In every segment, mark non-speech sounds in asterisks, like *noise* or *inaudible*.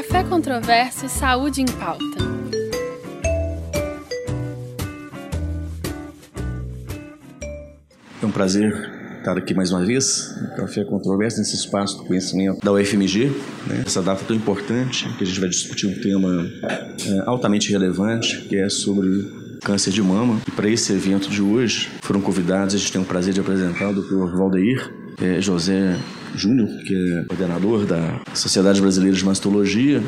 Café Controverso Saúde em Pauta. É um prazer estar aqui mais uma vez no Café Controverso, nesse espaço do conhecimento da UFMG. Né? Essa data tão importante que a gente vai discutir um tema é, altamente relevante, que é sobre câncer de mama. E para esse evento de hoje foram convidados, a gente tem o prazer de apresentar o Dr. Valdeir é, José Júnior, que é coordenador da Sociedade Brasileira de Mastologia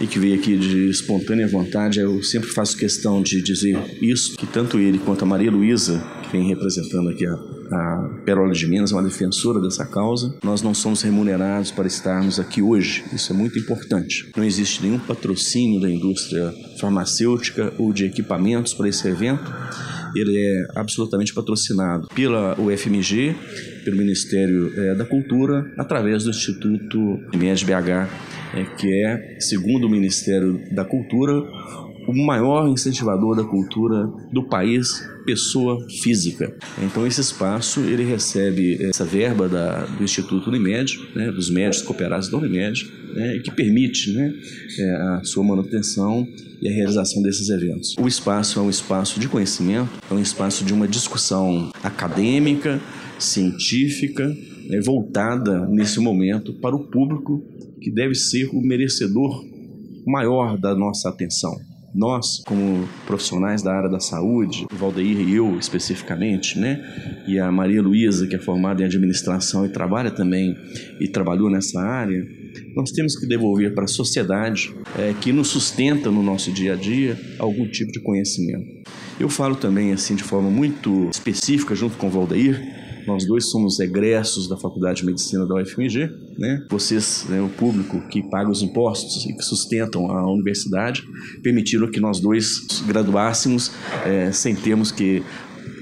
e que veio aqui de espontânea vontade. Eu sempre faço questão de dizer isso, que tanto ele quanto a Maria Luísa, que vem representando aqui a, a Perola de Minas, é uma defensora dessa causa. Nós não somos remunerados para estarmos aqui hoje. Isso é muito importante. Não existe nenhum patrocínio da indústria farmacêutica ou de equipamentos para esse evento ele é absolutamente patrocinado pela UFMG, pelo Ministério é, da Cultura, através do Instituto IMED BH, é, que é, segundo o Ministério da Cultura, o maior incentivador da cultura do país, pessoa física. Então esse espaço ele recebe essa verba da, do Instituto Unimed, né, dos médicos cooperados da Unimed, né, que permite né, é, a sua manutenção e a realização desses eventos. O espaço é um espaço de conhecimento, é um espaço de uma discussão acadêmica, científica, né, voltada nesse momento para o público que deve ser o merecedor maior da nossa atenção nós, como profissionais da área da saúde, o Valdeir e eu especificamente, né, e a Maria Luísa, que é formada em administração e trabalha também e trabalhou nessa área, nós temos que devolver para a sociedade é, que nos sustenta no nosso dia a dia algum tipo de conhecimento. Eu falo também assim de forma muito específica junto com o Valdeir, nós dois somos egressos da Faculdade de Medicina da UFMG, né? Vocês, né, o público que paga os impostos e que sustentam a universidade, permitiram que nós dois graduássemos é, sem termos que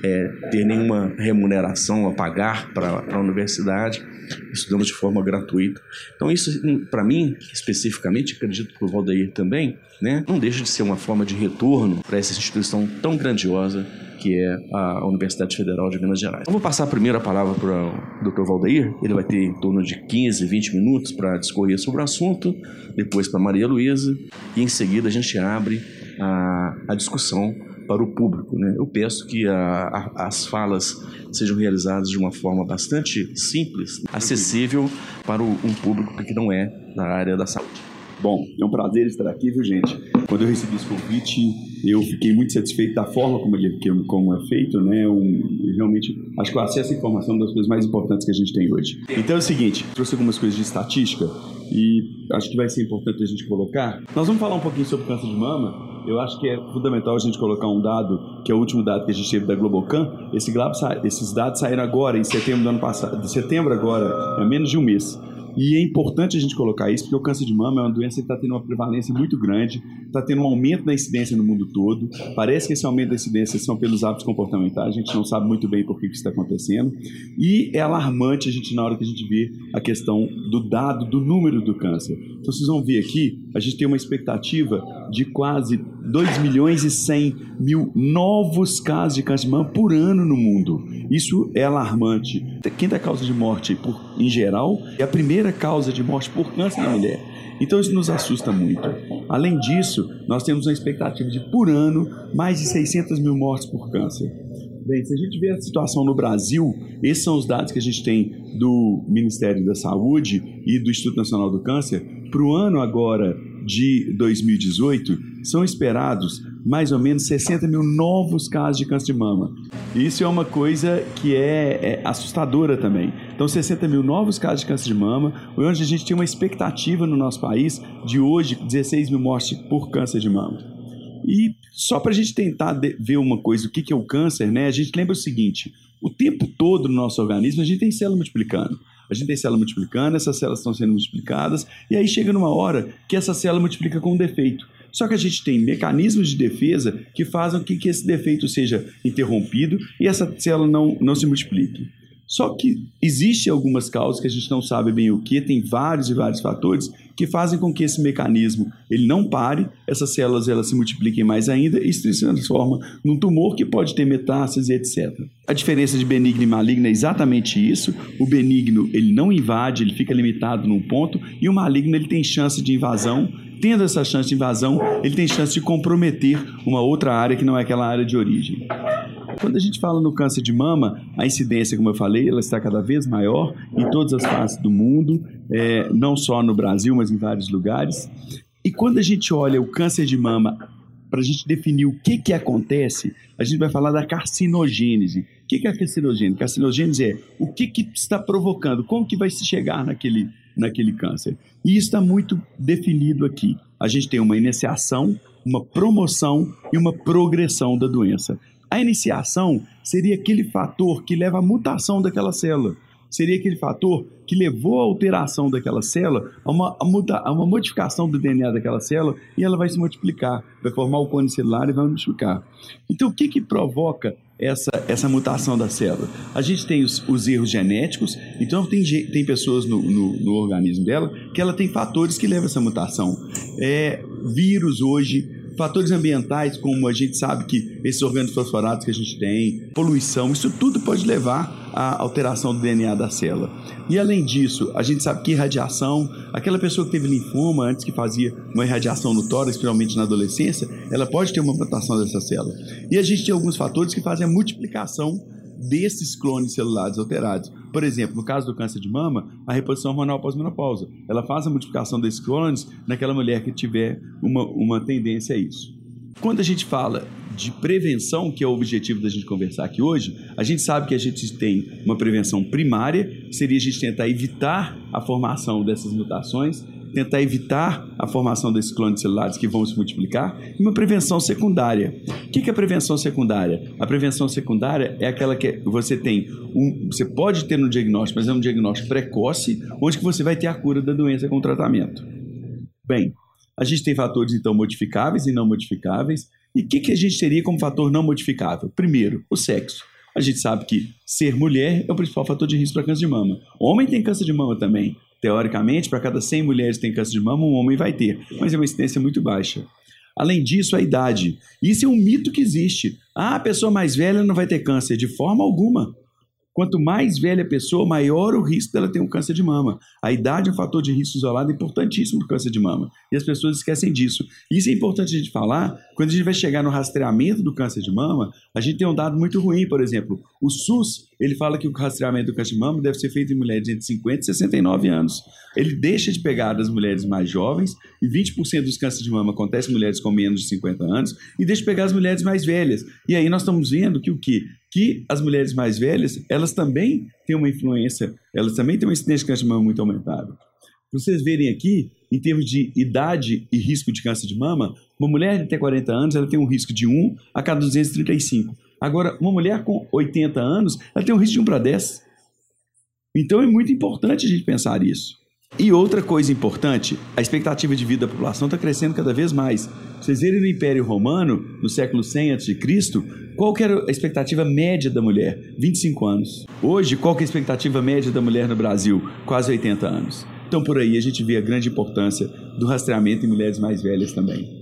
é, ter nenhuma remuneração a pagar para a universidade estudamos de forma gratuita. Então, isso, para mim, especificamente, acredito que o Valdeir também, né, não deixa de ser uma forma de retorno para essa instituição tão grandiosa que é a Universidade Federal de Minas Gerais. Eu vou passar primeiro a palavra para o Dr. Valdeir, ele vai ter em torno de 15, 20 minutos para discorrer sobre o assunto, depois para Maria Luísa, e em seguida a gente abre a, a discussão para o público. Né? Eu peço que a, a, as falas sejam realizadas de uma forma bastante simples, acessível para o, um público que não é da área da saúde. Bom, é um prazer estar aqui, viu, gente? Quando eu recebi esse convite, eu fiquei muito satisfeito da forma como, ele, como é feito, né? Um, realmente, acho que o acesso à informação é uma das coisas mais importantes que a gente tem hoje. Então é o seguinte, trouxe algumas coisas de estatística e acho que vai ser importante a gente colocar. Nós vamos falar um pouquinho sobre câncer de mama. Eu acho que é fundamental a gente colocar um dado, que é o último dado que a gente teve da Globocan. Esse, esses dados saíram agora, em setembro do ano passado, de setembro agora, é menos de um mês. E é importante a gente colocar isso, porque o câncer de mama é uma doença que está tendo uma prevalência muito grande, está tendo um aumento da incidência no mundo todo. Parece que esse aumento da incidência são pelos hábitos comportamentais, a gente não sabe muito bem por que isso está acontecendo. E é alarmante a gente, na hora que a gente vê a questão do dado, do número do câncer. Então, vocês vão ver aqui, a gente tem uma expectativa de quase 2 milhões e 100 mil novos casos de câncer de mama por ano no mundo. Isso é alarmante. Quinta causa de morte, por, em geral, é a primeira causa de morte por câncer na mulher. Então isso nos assusta muito. Além disso, nós temos uma expectativa de, por ano, mais de 600 mil mortes por câncer. Bem, se a gente vê a situação no Brasil, esses são os dados que a gente tem do Ministério da Saúde e do Instituto Nacional do Câncer. Para o ano agora de 2018, são esperados mais ou menos 60 mil novos casos de câncer de mama. Isso é uma coisa que é, é, assustadora também. Então, 60 mil novos casos de câncer de mama, onde a gente tem uma expectativa no nosso país de hoje 16 mil mortes por câncer de mama. E só para a gente tentar ver uma coisa, o que é o câncer, né? A gente lembra o seguinte: o tempo todo no nosso organismo a gente tem célula multiplicando. A gente tem célula multiplicando, essas células estão sendo multiplicadas, e aí chega numa hora que essa célula multiplica com um defeito. Só que a gente tem mecanismos de defesa que fazem com que esse defeito seja interrompido e essa célula não, não se multiplique. Só que existem algumas causas que a gente não sabe bem o que, tem vários e vários fatores que fazem com que esse mecanismo ele não pare, essas células elas se multipliquem mais ainda e se transforma num tumor que pode ter metástase, etc. A diferença de benigno e maligno é exatamente isso. O benigno ele não invade, ele fica limitado num ponto e o maligno ele tem chance de invasão tendo essa chance de invasão, ele tem chance de comprometer uma outra área que não é aquela área de origem. Quando a gente fala no câncer de mama, a incidência, como eu falei, ela está cada vez maior em todas as partes do mundo, é, não só no Brasil, mas em vários lugares. E quando a gente olha o câncer de mama, para a gente definir o que, que acontece, a gente vai falar da carcinogênese. O que, que é carcinogênese? Carcinogênese é o que, que está provocando, como que vai se chegar naquele, naquele câncer. E isso está muito definido aqui. A gente tem uma iniciação, uma promoção e uma progressão da doença. A iniciação seria aquele fator que leva à mutação daquela célula. Seria aquele fator que levou à alteração daquela célula, a uma, a, muda, a uma modificação do DNA daquela célula, e ela vai se multiplicar, vai formar o cone celular e vai multiplicar. Então, o que, que provoca essa, essa mutação da célula? A gente tem os, os erros genéticos, então tem, tem pessoas no, no, no, organismo dela que ela tem fatores que levam a essa mutação. É, vírus hoje, fatores ambientais, como a gente sabe que esses orgânicos fosforados que a gente tem, poluição, isso tudo pode levar à alteração do DNA da célula. E além disso, a gente sabe que irradiação, aquela pessoa que teve linfoma antes que fazia uma irradiação no tórax, principalmente na adolescência, ela pode ter uma mutação dessa célula. E a gente tem alguns fatores que fazem a multiplicação desses clones celulares alterados. Por exemplo, no caso do câncer de mama, a reposição hormonal pós-menopausa. Ela faz a multiplicação desses clones naquela mulher que tiver uma, uma tendência a isso. Quando a gente fala de prevenção, que é o objetivo da gente conversar aqui hoje, a gente sabe que a gente tem uma prevenção primária, seria a gente tentar evitar a formação dessas mutações tentar evitar a formação desses clones celulares que vão se multiplicar, e uma prevenção secundária. O que é prevenção secundária? A prevenção secundária é aquela que você tem um, você pode ter um diagnóstico, mas é um diagnóstico precoce, onde que você vai ter a cura da doença com tratamento. Bem, a gente tem fatores então modificáveis e não modificáveis. E o que, que a gente teria como fator não modificável? Primeiro, o sexo. A gente sabe que ser mulher é o principal fator de risco para câncer de mama. Homem tem câncer de mama também. Teoricamente, para cada 100 mulheres que têm câncer de mama, um homem vai ter, mas é uma incidência muito baixa. Além disso, a idade. Isso é um mito que existe. Ah, a pessoa mais velha não vai ter câncer. De forma alguma. Quanto mais velha a pessoa, maior o risco dela ter um câncer de mama. A idade é um fator de risco isolado importantíssimo do câncer de mama. E as pessoas esquecem disso. Isso é importante a gente falar. Quando a gente vai chegar no rastreamento do câncer de mama, a gente tem um dado muito ruim, por exemplo. O SUS, ele fala que o rastreamento do câncer de mama deve ser feito em mulheres entre 50 e 69 anos. Ele deixa de pegar das mulheres mais jovens, e 20% dos cânceres de mama acontecem em mulheres com menos de 50 anos, e deixa de pegar as mulheres mais velhas. E aí nós estamos vendo que o quê? Que as mulheres mais velhas, elas também têm uma influência, elas também têm uma incidência de câncer de mama muito aumentada. Vocês verem aqui, em termos de idade e risco de câncer de mama, uma mulher de até 40 anos, ela tem um risco de 1 a cada 235. Agora, uma mulher com 80 anos, ela tem um risco de 1 para 10. Então é muito importante a gente pensar isso. E outra coisa importante, a expectativa de vida da população está crescendo cada vez mais. Vocês verem no Império Romano, no século 100 a.C., qual era a expectativa média da mulher? 25 anos. Hoje, qual é a expectativa média da mulher no Brasil? Quase 80 anos. Então, por aí, a gente vê a grande importância do rastreamento em mulheres mais velhas também.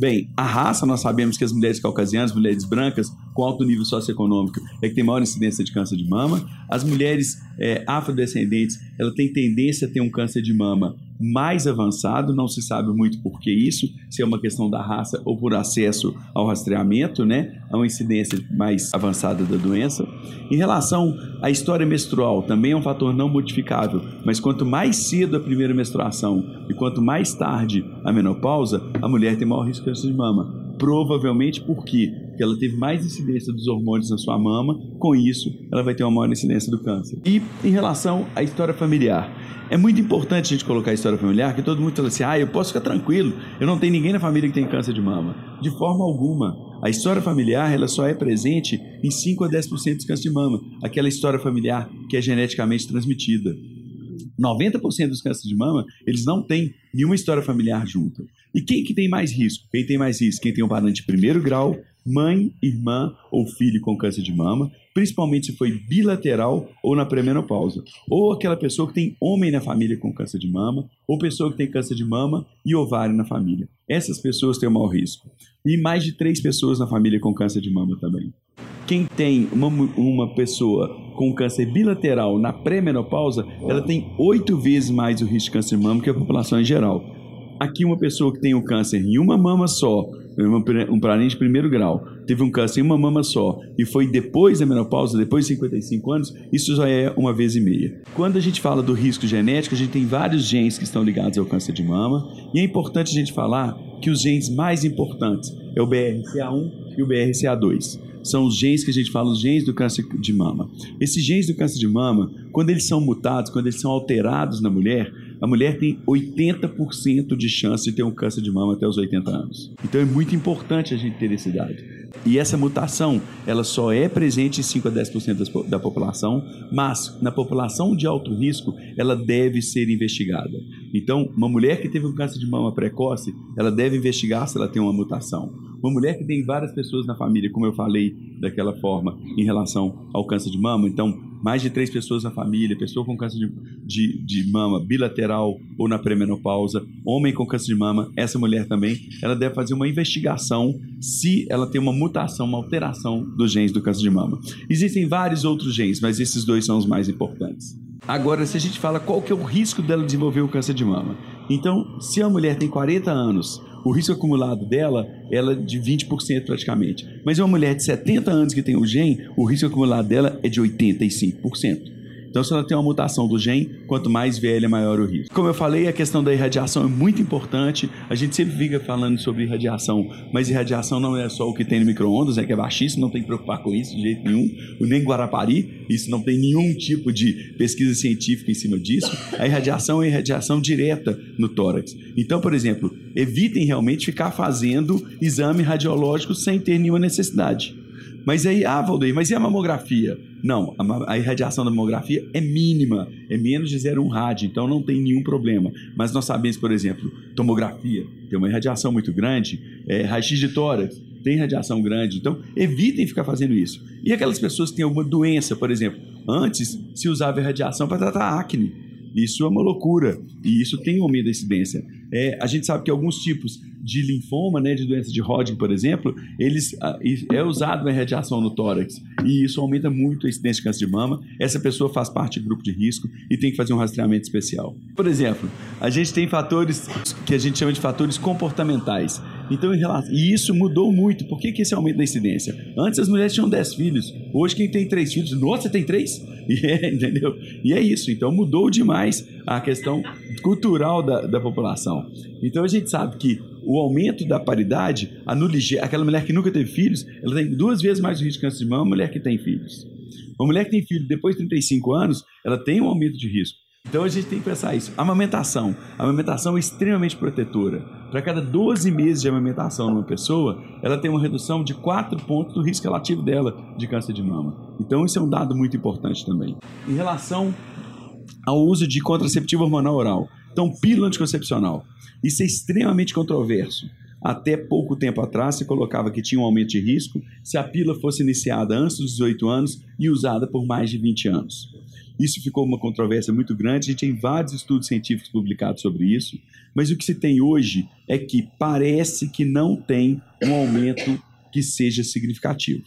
Bem, a raça, nós sabemos que as mulheres caucasianas, mulheres brancas com alto nível socioeconômico, é que tem maior incidência de câncer de mama. As mulheres é, afrodescendentes, ela tem tendência a ter um câncer de mama mais avançado, não se sabe muito por que isso, se é uma questão da raça ou por acesso ao rastreamento, né, a uma incidência mais avançada da doença. Em relação à história menstrual, também é um fator não modificável, mas quanto mais cedo a primeira menstruação e quanto mais tarde a menopausa, a mulher tem maior risco de câncer de mama. Provavelmente porque ela teve mais incidência dos hormônios na sua mama, com isso ela vai ter uma maior incidência do câncer. E em relação à história familiar, é muito importante a gente colocar a história familiar, que todo mundo fala assim: ah, eu posso ficar tranquilo, eu não tenho ninguém na família que tem câncer de mama. De forma alguma. A história familiar ela só é presente em 5 a 10% dos cânceres de mama, aquela história familiar que é geneticamente transmitida. 90% dos cânceres de mama, eles não têm nenhuma história familiar junto. E quem que tem mais risco? Quem tem mais risco? Quem tem um parente de primeiro grau, mãe, irmã ou filho com câncer de mama, principalmente se foi bilateral ou na pré-menopausa. Ou aquela pessoa que tem homem na família com câncer de mama, ou pessoa que tem câncer de mama e ovário na família. Essas pessoas têm o maior risco. E mais de três pessoas na família com câncer de mama também. Quem tem uma, uma pessoa com câncer bilateral na pré-menopausa, ela tem oito vezes mais o risco de câncer de mama que a população em geral. aqui uma pessoa que tem o câncer em uma mama só, um parente de primeiro grau, teve um câncer em uma mama só e foi depois da menopausa, depois de 55 anos, isso já é uma vez e meia. Quando a gente fala do risco genético, a gente tem vários genes que estão ligados ao câncer de mama e é importante a gente falar que os genes mais importantes é o BRCA1 e o BRCA2 são os genes que a gente fala, os genes do câncer de mama. Esses genes do câncer de mama, quando eles são mutados, quando eles são alterados na mulher, a mulher tem 80% de chance de ter um câncer de mama até os 80 anos. Então é muito importante a gente ter esse dado. E essa mutação, ela só é presente em 5 a 10% da população, mas na população de alto risco, ela deve ser investigada. Então, uma mulher que teve um câncer de mama precoce, ela deve investigar se ela tem uma mutação. Uma mulher que tem várias pessoas na família, como eu falei daquela forma em relação ao câncer de mama, então mais de três pessoas na família, pessoa com câncer de, de, de mama bilateral ou na pré-menopausa, homem com câncer de mama, essa mulher também, ela deve fazer uma investigação se ela tem uma mutação, uma alteração dos genes do câncer de mama. Existem vários outros genes, mas esses dois são os mais importantes. Agora, se a gente fala qual que é o risco dela desenvolver o câncer de mama. Então, se a mulher tem 40 anos, o risco acumulado dela ela é de 20% praticamente. Mas uma mulher de 70 anos que tem o gene, o risco acumulado dela é de 85%. Então, se ela tem uma mutação do gene, quanto mais velha, maior o risco. Como eu falei, a questão da irradiação é muito importante. A gente sempre fica falando sobre irradiação, mas irradiação não é só o que tem no micro-ondas, é que é baixíssimo, não tem que preocupar com isso de jeito nenhum. Nem Guarapari, isso não tem nenhum tipo de pesquisa científica em cima disso. A irradiação é irradiação direta no tórax. Então, por exemplo, evitem realmente ficar fazendo exame radiológico sem ter nenhuma necessidade. Mas aí, ah, Valdeir, mas e a mamografia? Não, a, irradiação da mamografia é mínima, é menos de 0,1 rádio, então não tem nenhum problema. Mas nós sabemos, por exemplo, tomografia tem uma irradiação muito grande, é, raio-x de tórax tem radiação grande, então evitem ficar fazendo isso. E aquelas pessoas que têm alguma doença, por exemplo, antes se usava irradiação para tratar acne. Isso é uma loucura e isso tem um aumento da incidência. É, a gente sabe que alguns tipos de linfoma, né, de doença de Hodgkin, por exemplo, eles é usado a radiação no tórax e isso aumenta muito a incidência de câncer de mama. Essa pessoa faz parte do grupo de risco e tem que fazer um rastreamento especial. Por exemplo, a gente tem fatores que a gente chama de fatores comportamentais. Então, relação, e isso mudou muito. Por que, que esse aumento da incidência? Antes as mulheres tinham 10 filhos. Hoje quem tem 3 filhos, nossa, tem 3? *laughs* E é, entendeu? E é isso. Então mudou demais a questão cultural da, da população. Então a gente sabe que o aumento da paridade anula aquela mulher que nunca teve filhos, ela tem duas vezes mais risco de câncer de mama, mulher que tem filhos. Uma mulher que tem filho depois de 35 anos, ela tem um aumento de risco. Então a gente tem que pensar isso. Amamentação. A amamentação é extremamente protetora. Para cada 12 meses de amamentação numa pessoa, ela tem uma redução de 4 pontos do risco relativo dela de câncer de mama. Então isso é um dado muito importante também. Em relação ao uso de contraceptivo hormonal oral. Então, pílula anticoncepcional. Isso é extremamente controverso. Até pouco tempo atrás se colocava que tinha um aumento de risco se a pílula fosse iniciada antes dos 18 anos e usada por mais de 20 anos. Isso ficou uma controvérsia muito grande, a gente tem vários estudos científicos publicados sobre isso, mas o que se tem hoje é que parece que não tem um aumento que seja significativo.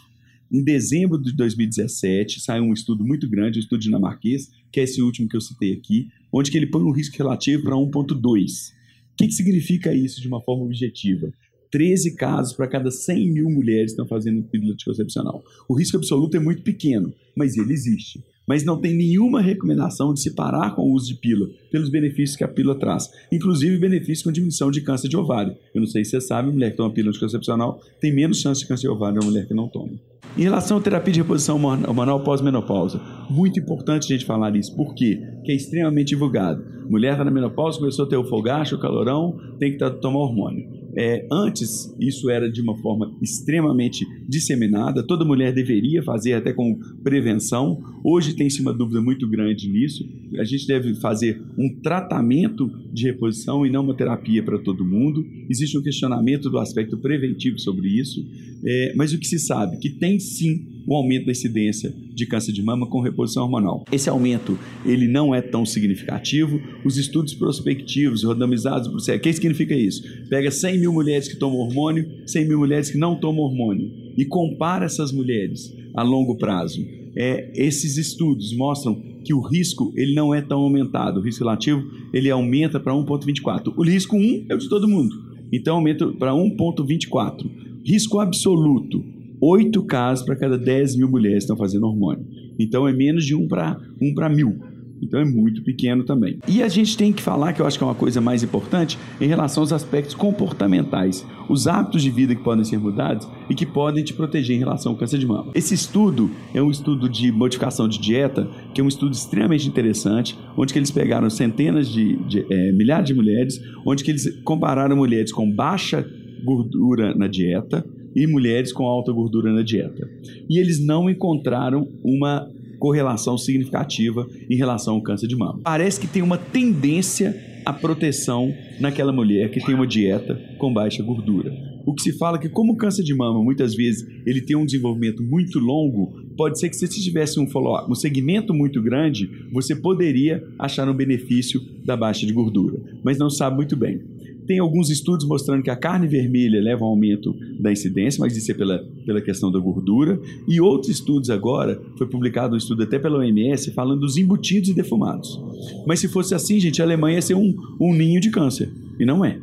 Em dezembro de 2017, saiu um estudo muito grande, um estudo dinamarquês, que é esse último que eu citei aqui, onde que ele põe um risco relativo para 1,2. O que, que significa isso de uma forma objetiva? 13 casos para cada 100 mil mulheres estão fazendo pílula anticoncepcional. O risco absoluto é muito pequeno, mas ele existe. Mas não tem nenhuma recomendação de se parar com o uso de pílula, pelos benefícios que a pílula traz. Inclusive benefícios com diminuição de câncer de ovário. Eu não sei se você sabe, mulher que toma pílula anticoncepcional tem menos chance de câncer de ovário que a mulher que não toma. Em relação à terapia de reposição hormonal pós-menopausa, muito importante a gente falar isso. Por quê? Que é extremamente divulgado. Mulher está na menopausa, começou a ter o fogacho, o calorão, tem que tomar hormônio. É, antes, isso era de uma forma extremamente disseminada, toda mulher deveria fazer até com prevenção. Hoje tem-se uma dúvida muito grande nisso. A gente deve fazer um tratamento de reposição e não uma terapia para todo mundo. Existe um questionamento do aspecto preventivo sobre isso, é, mas o que se sabe? Que tem sim o aumento da incidência de câncer de mama com reposição hormonal. Esse aumento ele não é tão significativo. Os estudos prospectivos, randomizados, o que significa isso? Pega 100 mil mulheres que tomam hormônio, 100 mil mulheres que não tomam hormônio e compara essas mulheres a longo prazo. É, esses estudos mostram que o risco ele não é tão aumentado. O risco relativo ele aumenta para 1,24. O risco 1 é o de todo mundo. Então aumenta para 1,24. Risco absoluto: 8 casos para cada 10 mil mulheres estão fazendo hormônio. Então é menos de 1 para 1 para mil. Então é muito pequeno também. E a gente tem que falar, que eu acho que é uma coisa mais importante, em relação aos aspectos comportamentais, os hábitos de vida que podem ser mudados e que podem te proteger em relação ao câncer de mama. Esse estudo é um estudo de modificação de dieta, que é um estudo extremamente interessante, onde que eles pegaram centenas de, de é, milhares de mulheres, onde que eles compararam mulheres com baixa gordura na dieta e mulheres com alta gordura na dieta. E eles não encontraram uma correlação significativa em relação ao câncer de mama. Parece que tem uma tendência à proteção naquela mulher que tem uma dieta com baixa gordura. O que se fala é que como o câncer de mama muitas vezes ele tem um desenvolvimento muito longo, pode ser que se você tivesse um follow um segmento muito grande, você poderia achar um benefício da baixa de gordura, mas não sabe muito bem. Tem alguns estudos mostrando que a carne vermelha leva a um aumento da incidência, mas isso é pela, pela questão da gordura. E outros estudos agora, foi publicado um estudo até pela OMS, falando dos embutidos e defumados. Mas se fosse assim, gente, a Alemanha ia ser um, um ninho de câncer. E não é.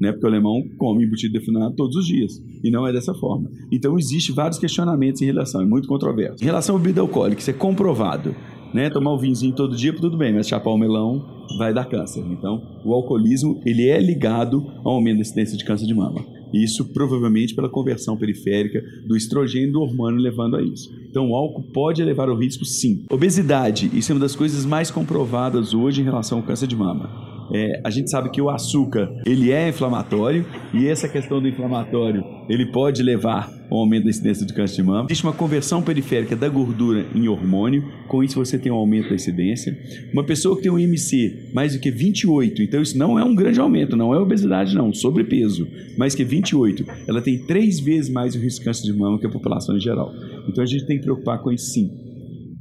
Né? Porque o alemão come embutido defumado todos os dias. E não é dessa forma. Então, existe vários questionamentos em relação, é muito controverso. Em relação à bebida alcoólica, isso é comprovado né? Tomar o vinhozinho todo dia, tudo bem, mas chapar o melão vai dar câncer. Então, o alcoolismo, ele é ligado ao aumento da incidência de câncer de mama. Isso provavelmente pela conversão periférica do estrogênio e do hormônio levando a isso. Então, o álcool pode elevar o risco, sim. Obesidade, isso é uma das coisas mais comprovadas hoje em relação ao câncer de mama. É, a gente sabe que o açúcar ele é inflamatório e essa questão do inflamatório ele pode levar ao aumento da incidência de câncer de mama. Existe uma conversão periférica da gordura em hormônio, com isso você tem um aumento da incidência. Uma pessoa que tem um IMC mais do que 28, então isso não é um grande aumento, não é obesidade não, sobrepeso, mais que 28, ela tem três vezes mais o risco de câncer de mama que a população em geral. Então a gente tem que preocupar com isso sim.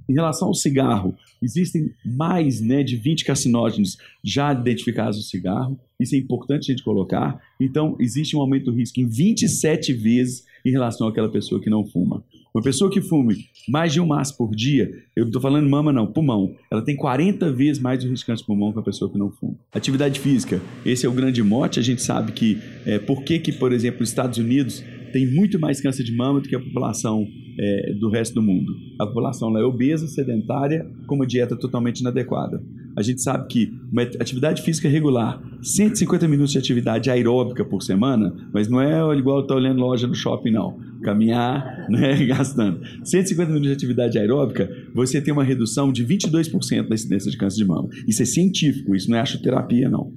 Em relação ao cigarro, existem mais né, de 20 carcinógenos já identificados no cigarro. Isso é importante a gente colocar. Então, existe um aumento do risco em 27 vezes em relação àquela pessoa que não fuma. Uma pessoa que fume mais de um maço por dia, eu não estou falando mama não, pulmão, ela tem 40 vezes mais o risco de câncer de pulmão que a pessoa que não fuma. Atividade física, esse é o grande mote, a gente sabe que, é, por que que, por exemplo, os Estados Unidos tem muito mais câncer de mama do que a população é, do resto do mundo. A população lá é obesa, sedentária, com uma dieta totalmente inadequada. A gente sabe que uma atividade física regular, 150 minutos de atividade aeróbica por semana, mas não é igual estar olhando loja no shopping, não. Caminhar, *laughs* né, gastando. 150 minutos de atividade aeróbica, você tem uma redução de 22% da incidência de câncer de mama. Isso é científico, isso não é achoterapia, não.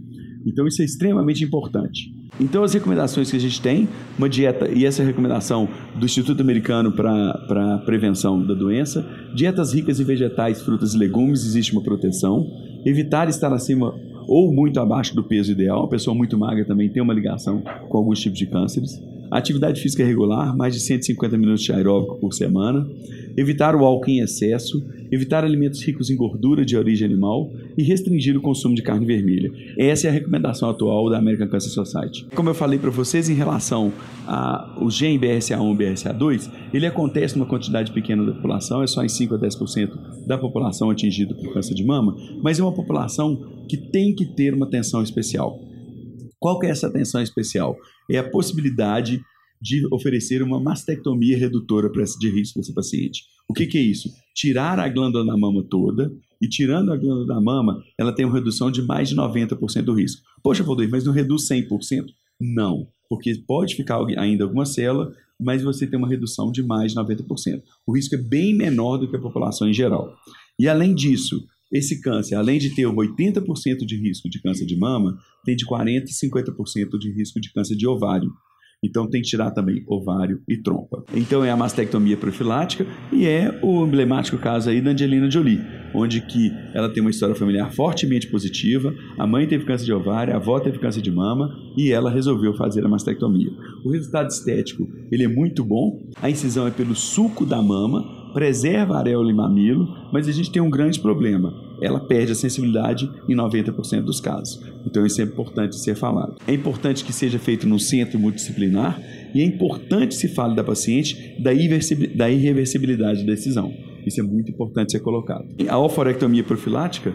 Então isso é extremamente importante. Então, as recomendações que a gente tem, uma dieta, e essa é a recomendação do Instituto Americano para a Prevenção da Doença, dietas ricas em vegetais, frutas e legumes, existe uma proteção. Evitar estar acima ou muito abaixo do peso ideal, uma pessoa muito magra também tem uma ligação com alguns tipos de cânceres. Atividade física regular, mais de 150 minutos de aeróbico por semana. Evitar o álcool em excesso. Evitar alimentos ricos em gordura de origem animal. E restringir o consumo de carne vermelha. Essa é a recomendação atual da American Cancer Society. Como eu falei para vocês, em relação ao gene BRCA1 e BRCA2, ele acontece numa quantidade pequena da população, é só em 5 a 10% da população atingida por câncer de mama, mas é uma população que tem que ter uma atenção especial. Qual que é essa atenção especial? É a possibilidade de oferecer uma mastectomia redutora de risco dessa paciente. O que, que, é isso? Tirar a glândula da mama toda, e tirando a glândula da mama, ela tem uma redução de mais de 90% do risco. Poxa, Valdir, mas não reduz 100%? Não, porque pode ficar ainda alguma célula, mas você tem uma redução de mais de 90%. O risco é bem menor do que a população em geral. E além disso, esse câncer, além de ter 80% de risco de câncer de mama, tem de 40% e 50% de risco de câncer de ovário. Então tem que tirar também ovário e trompa. Então é a mastectomia profilática e é o emblemático caso aí da Angelina Jolie, onde que ela tem uma história familiar fortemente positiva, a mãe teve câncer de ovário, a avó teve câncer de mama e ela resolveu fazer a mastectomia. O resultado estético, ele é muito bom. A incisão é pelo suco da mama, preserva a areola e mamilo, mas a gente tem um grande problema. Ela perde a sensibilidade em 90% dos casos. Então isso é importante ser falado. É importante que seja feito num centro multidisciplinar e é importante se fale da paciente da irreversibilidade da decisão. Isso é muito importante ser colocado. A oforectomia profilática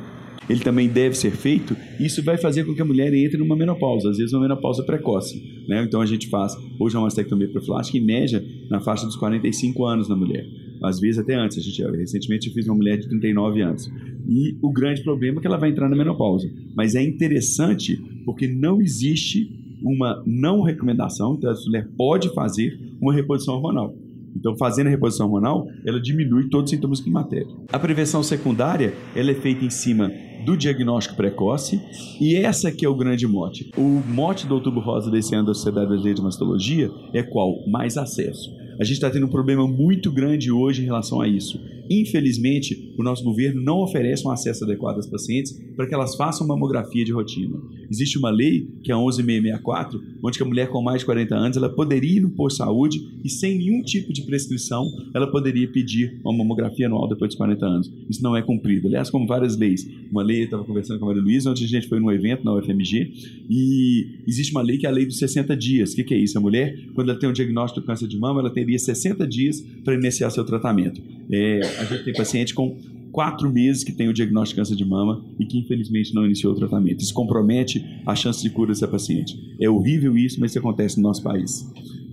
ele também deve ser feito, isso vai fazer com que a mulher entre numa menopausa, às vezes uma menopausa precoce. Né? Então a gente faz hoje uma mastectomia profilática em média na faixa dos 45 anos na mulher. Às vezes até antes. A gente, recentemente eu fiz uma mulher de 39 anos. E o grande problema é que ela vai entrar na menopausa. Mas é interessante porque não existe uma não recomendação, então a mulher pode fazer uma reposição hormonal. Então, fazendo a reposição hormonal, ela diminui todos os sintomas climatéricos. A prevenção secundária, ela é feita em cima do diagnóstico precoce e essa que é o grande mote. O mote do Outubro Rosa desse ano da Sociedade Brasileira de Mastologia é qual? Mais acesso. A gente está tendo um problema muito grande hoje em relação a isso. Infelizmente, o nosso governo não oferece um acesso adequado às pacientes para que elas façam mamografia de rotina. Existe uma lei, que é a 11664, onde a mulher com mais de 40 anos ela poderia ir no posto de saúde e sem nenhum tipo de prescrição ela poderia pedir uma mamografia anual depois dos 40 anos. Isso não é cumprido. Aliás, como várias leis. Uma lei, eu estava conversando com a Maria Luísa, ontem a gente foi num evento na UFMG e existe uma lei que é a lei dos 60 dias. O que, que é isso? A mulher, quando ela tem um diagnóstico de câncer de mama, ela teria 60 dias para iniciar seu tratamento. É, a gente tem paciente com quatro meses que tem o diagnóstico de câncer de mama e que infelizmente não iniciou o tratamento. Isso compromete a chance de cura dessa paciente. É horrível isso, mas isso acontece no nosso país.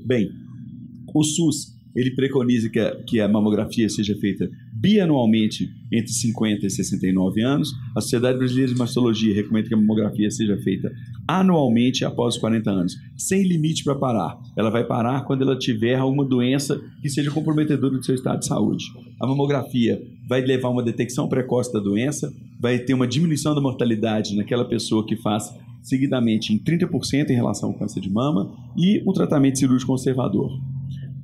Bem, o SUS ele preconiza que a, que a mamografia seja feita bianualmente entre 50 e 69 anos. A Sociedade Brasileira de Mastologia recomenda que a mamografia seja feita anualmente após os 40 anos, sem limite para parar. Ela vai parar quando ela tiver alguma doença que seja comprometedora do seu estado de saúde. A mamografia vai levar a uma detecção precoce da doença, vai ter uma diminuição da mortalidade naquela pessoa que faz seguidamente em 30% em relação ao câncer de mama e o tratamento cirúrgico conservador.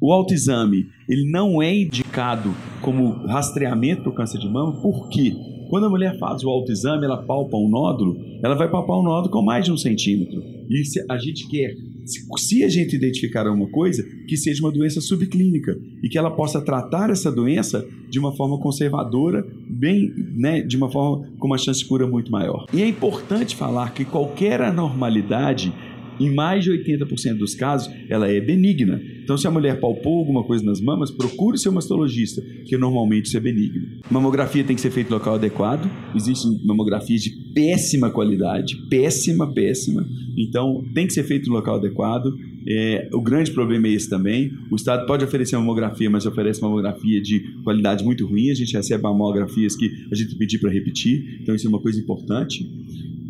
O autoexame, ele não é indicado como rastreamento para o câncer de mama, por quê? Quando a mulher faz o autoexame, ela palpa um nódulo, ela vai palpar um nódulo com mais de um centímetro. E se a gente quer, se a gente identificar alguma coisa, que seja uma doença subclínica e que ela possa tratar essa doença de uma forma conservadora, bem, né, de uma forma com uma chance de cura muito maior. E é importante falar que qualquer anormalidade em mais de 80% dos casos, ela é benigna. Então, se a mulher palpou alguma coisa nas mamas, procure seu mastologista, que normalmente isso é benigno. Mamografia tem que ser feita no local adequado. Existem mamografias de péssima qualidade, péssima, péssima. Então, tem que ser feito no local adequado. É, o grande problema é esse também. O Estado pode oferecer mamografia, mas oferece mamografia de qualidade muito ruim. A gente recebe mamografias que a gente pedir para repetir. Então, isso é uma coisa importante.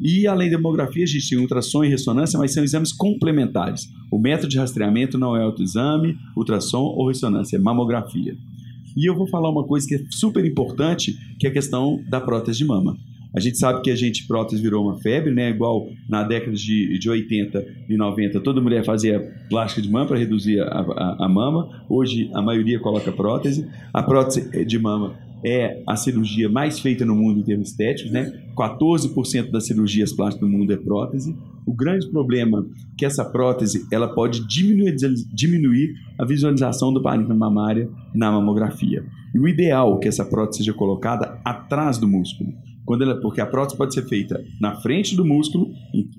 E além da demografia, existem ultrassom e ressonância, mas são exames complementares. O método de rastreamento não é autoexame, ultrassom ou ressonância, é mamografia. E eu vou falar uma coisa que é super importante, que é a questão da prótese de mama. A gente sabe que a gente prótese virou uma febre, né? Igual na década de, de 80 e 90, toda mulher fazia plástica de mama para reduzir a, a, a mama. Hoje a maioria coloca prótese. A prótese de mama é a cirurgia mais feita no mundo em termos estéticos, né? 14% das cirurgias plásticas no mundo é prótese. O grande problema é que essa prótese ela pode diminuir, diminuir a visualização do parênquima mamária na mamografia. E o ideal é que essa prótese seja colocada atrás do músculo, quando ela, porque a prótese pode ser feita na frente do músculo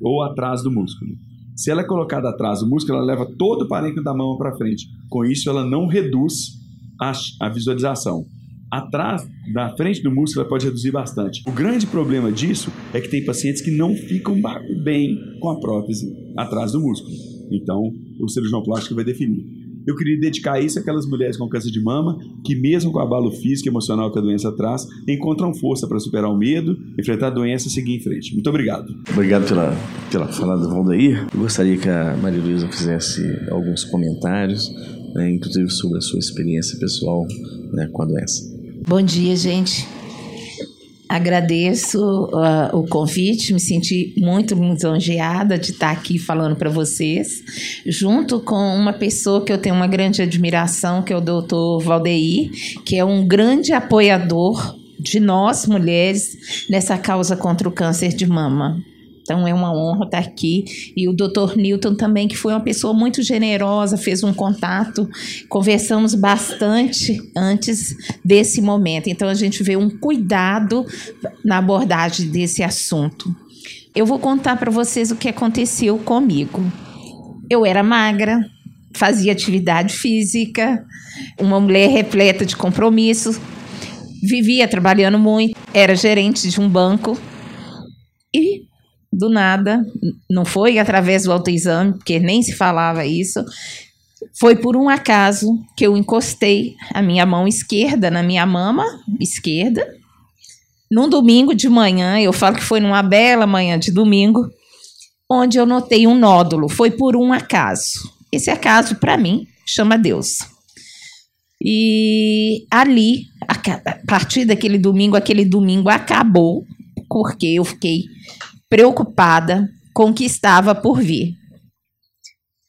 ou atrás do músculo. Se ela é colocada atrás do músculo, ela leva todo o parênquima da mama para frente. Com isso, ela não reduz a, a visualização atrás, na frente do músculo, ela pode reduzir bastante. O grande problema disso é que tem pacientes que não ficam bem com a prótese atrás do músculo. Então, o cirurgião plástico vai definir. Eu queria dedicar isso àquelas mulheres com câncer de mama que, mesmo com o abalo físico e emocional que a doença traz, encontram força para superar o medo, enfrentar a doença e seguir em frente. Muito obrigado. Obrigado pela, pela fala do Valdair. Eu gostaria que a Maria Luísa fizesse alguns comentários, né, inclusive sobre a sua experiência pessoal né, com a doença. Bom dia, gente. Agradeço uh, o convite, me senti muito lisonjeada de estar aqui falando para vocês, junto com uma pessoa que eu tenho uma grande admiração, que é o doutor Valdeir, que é um grande apoiador de nós mulheres nessa causa contra o câncer de mama. Então é uma honra estar aqui. E o Dr. Newton também, que foi uma pessoa muito generosa, fez um contato, conversamos bastante antes desse momento. Então a gente vê um cuidado na abordagem desse assunto. Eu vou contar para vocês o que aconteceu comigo. Eu era magra, fazia atividade física, uma mulher repleta de compromissos, vivia trabalhando muito, era gerente de um banco e do nada, não foi através do autoexame, porque nem se falava isso, foi por um acaso que eu encostei a minha mão esquerda na minha mama esquerda. Num domingo de manhã, eu falo que foi numa bela manhã de domingo, onde eu notei um nódulo. Foi por um acaso. Esse acaso, para mim, chama Deus. E ali, a partir daquele domingo, aquele domingo acabou, porque eu fiquei preocupada com o que estava por vir.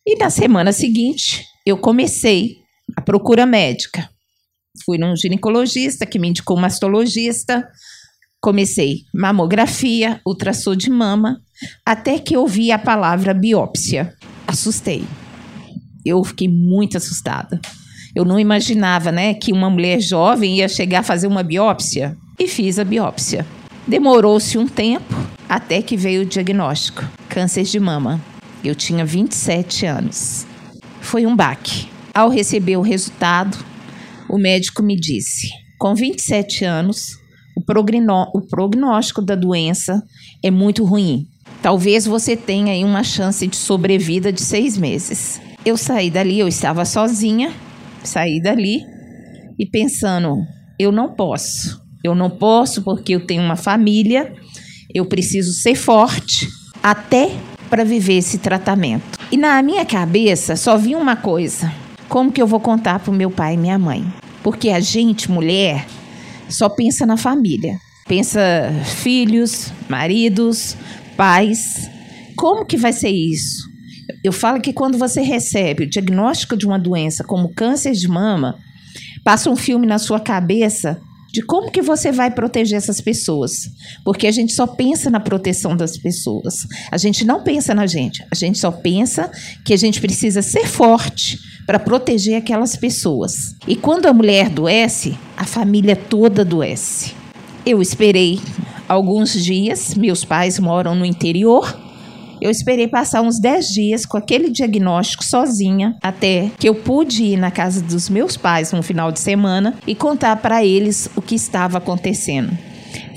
E na semana seguinte, eu comecei a procura médica. Fui num ginecologista que me indicou um mastologista. Comecei mamografia, ultrassom de mama, até que eu vi a palavra biópsia. Assustei. Eu fiquei muito assustada. Eu não imaginava, né, que uma mulher jovem ia chegar a fazer uma biópsia e fiz a biópsia. Demorou-se um tempo até que veio o diagnóstico: câncer de mama. Eu tinha 27 anos. Foi um baque. Ao receber o resultado, o médico me disse: com 27 anos, o, o prognóstico da doença é muito ruim. Talvez você tenha aí uma chance de sobrevida de seis meses. Eu saí dali, eu estava sozinha, saí dali e pensando: eu não posso. Eu não posso porque eu tenho uma família, eu preciso ser forte até para viver esse tratamento. E na minha cabeça só vinha uma coisa: como que eu vou contar para o meu pai e minha mãe? Porque a gente, mulher, só pensa na família. Pensa filhos, maridos, pais. Como que vai ser isso? Eu falo que quando você recebe o diagnóstico de uma doença como câncer de mama, passa um filme na sua cabeça de como que você vai proteger essas pessoas. Porque a gente só pensa na proteção das pessoas. A gente não pensa na gente. A gente só pensa que a gente precisa ser forte para proteger aquelas pessoas. E quando a mulher adoece, a família toda adoece. Eu esperei alguns dias, meus pais moram no interior, eu esperei passar uns 10 dias com aquele diagnóstico sozinha, até que eu pude ir na casa dos meus pais no final de semana e contar para eles o que estava acontecendo.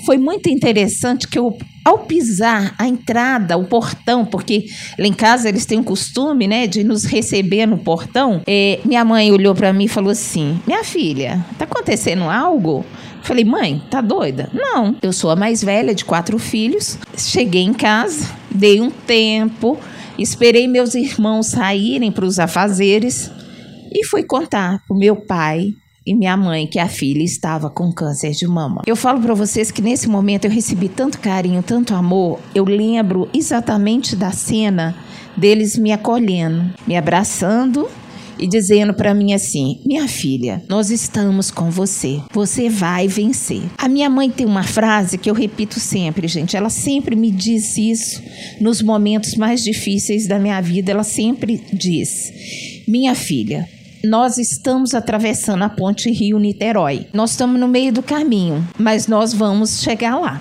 Foi muito interessante que eu ao pisar a entrada, o portão, porque lá em casa eles têm o costume, né, de nos receber no portão. É, minha mãe olhou para mim e falou assim: Minha filha, tá acontecendo algo? Falei, mãe, tá doida? Não, eu sou a mais velha de quatro filhos. Cheguei em casa, dei um tempo, esperei meus irmãos saírem para os afazeres e fui contar pro meu pai e minha mãe que a filha estava com câncer de mama. Eu falo para vocês que nesse momento eu recebi tanto carinho, tanto amor. Eu lembro exatamente da cena deles me acolhendo, me abraçando e dizendo para mim assim: Minha filha, nós estamos com você. Você vai vencer. A minha mãe tem uma frase que eu repito sempre, gente. Ela sempre me diz isso nos momentos mais difíceis da minha vida. Ela sempre diz: Minha filha, nós estamos atravessando a ponte Rio-Niterói. Nós estamos no meio do caminho, mas nós vamos chegar lá.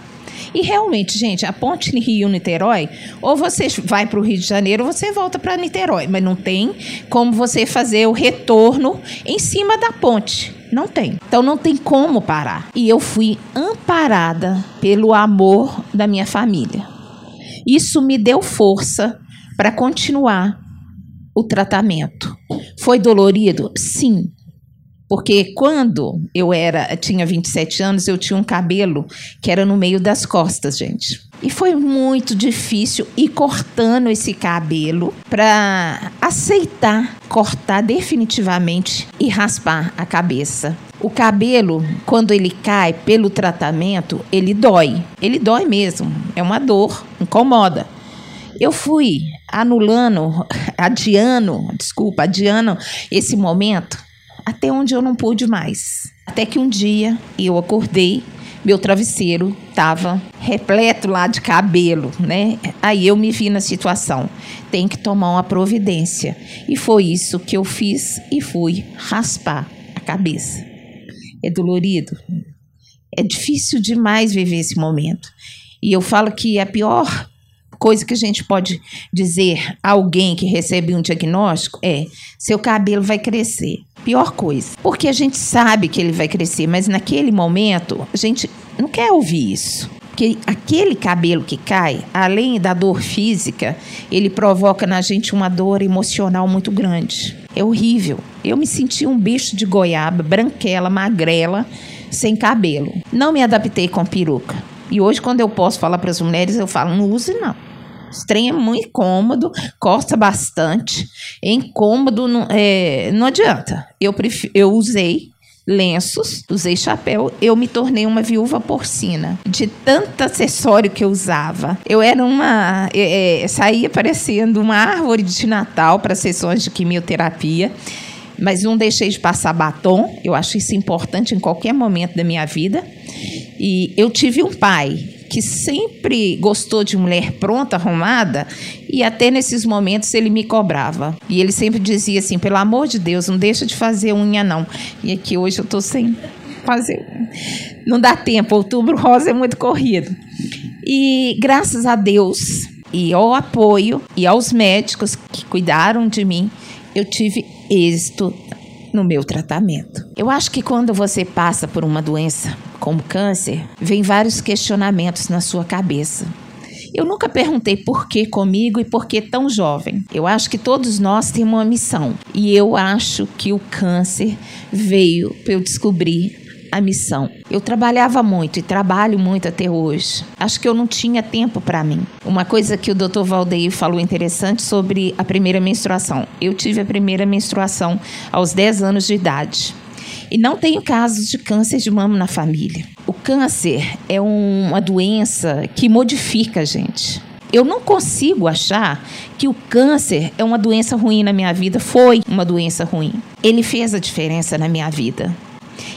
E realmente, gente, a ponte Rio-Niterói, ou você vai para o Rio de Janeiro ou você volta para Niterói, mas não tem como você fazer o retorno em cima da ponte. Não tem. Então não tem como parar. E eu fui amparada pelo amor da minha família. Isso me deu força para continuar o tratamento. Foi dolorido? Sim. Porque quando eu era, tinha 27 anos, eu tinha um cabelo que era no meio das costas, gente. E foi muito difícil ir cortando esse cabelo para aceitar cortar definitivamente e raspar a cabeça. O cabelo, quando ele cai pelo tratamento, ele dói. Ele dói mesmo. É uma dor, incomoda. Eu fui anulando, *laughs* adiando, desculpa, adiando esse momento até onde eu não pude mais. Até que um dia eu acordei, meu travesseiro estava repleto lá de cabelo, né? Aí eu me vi na situação, tem que tomar uma providência. E foi isso que eu fiz e fui raspar a cabeça. É dolorido. É difícil demais viver esse momento. E eu falo que a pior coisa que a gente pode dizer a alguém que recebe um diagnóstico é: seu cabelo vai crescer. Pior coisa. Porque a gente sabe que ele vai crescer, mas naquele momento a gente não quer ouvir isso. Porque aquele cabelo que cai, além da dor física, ele provoca na gente uma dor emocional muito grande. É horrível. Eu me senti um bicho de goiaba, branquela, magrela, sem cabelo. Não me adaptei com peruca. E hoje, quando eu posso falar para as mulheres, eu falo: não use não. Estranho é muito incômodo, costa bastante. É incômodo, não, é, não adianta. Eu, prefiro, eu usei lenços, usei chapéu, eu me tornei uma viúva porcina. De tanto acessório que eu usava. Eu era uma. É, é saía parecendo uma árvore de Natal para sessões de quimioterapia. Mas não deixei de passar batom, eu acho isso importante em qualquer momento da minha vida. E eu tive um pai que sempre gostou de mulher pronta, arrumada, e até nesses momentos ele me cobrava. E ele sempre dizia assim: pelo amor de Deus, não deixa de fazer unha, não. E aqui hoje eu estou sem fazer. Não dá tempo, outubro rosa é muito corrido. E graças a Deus, e ao apoio, e aos médicos que cuidaram de mim, eu tive êxito no meu tratamento. Eu acho que quando você passa por uma doença como câncer, vem vários questionamentos na sua cabeça. Eu nunca perguntei por que comigo e por que tão jovem. Eu acho que todos nós temos uma missão. E eu acho que o câncer veio para eu descobrir a missão. Eu trabalhava muito e trabalho muito até hoje. Acho que eu não tinha tempo para mim. Uma coisa que o Dr. Valdeir falou interessante sobre a primeira menstruação. Eu tive a primeira menstruação aos 10 anos de idade. E não tenho casos de câncer de mama na família. O câncer é uma doença que modifica a gente. Eu não consigo achar que o câncer é uma doença ruim na minha vida. Foi uma doença ruim. Ele fez a diferença na minha vida.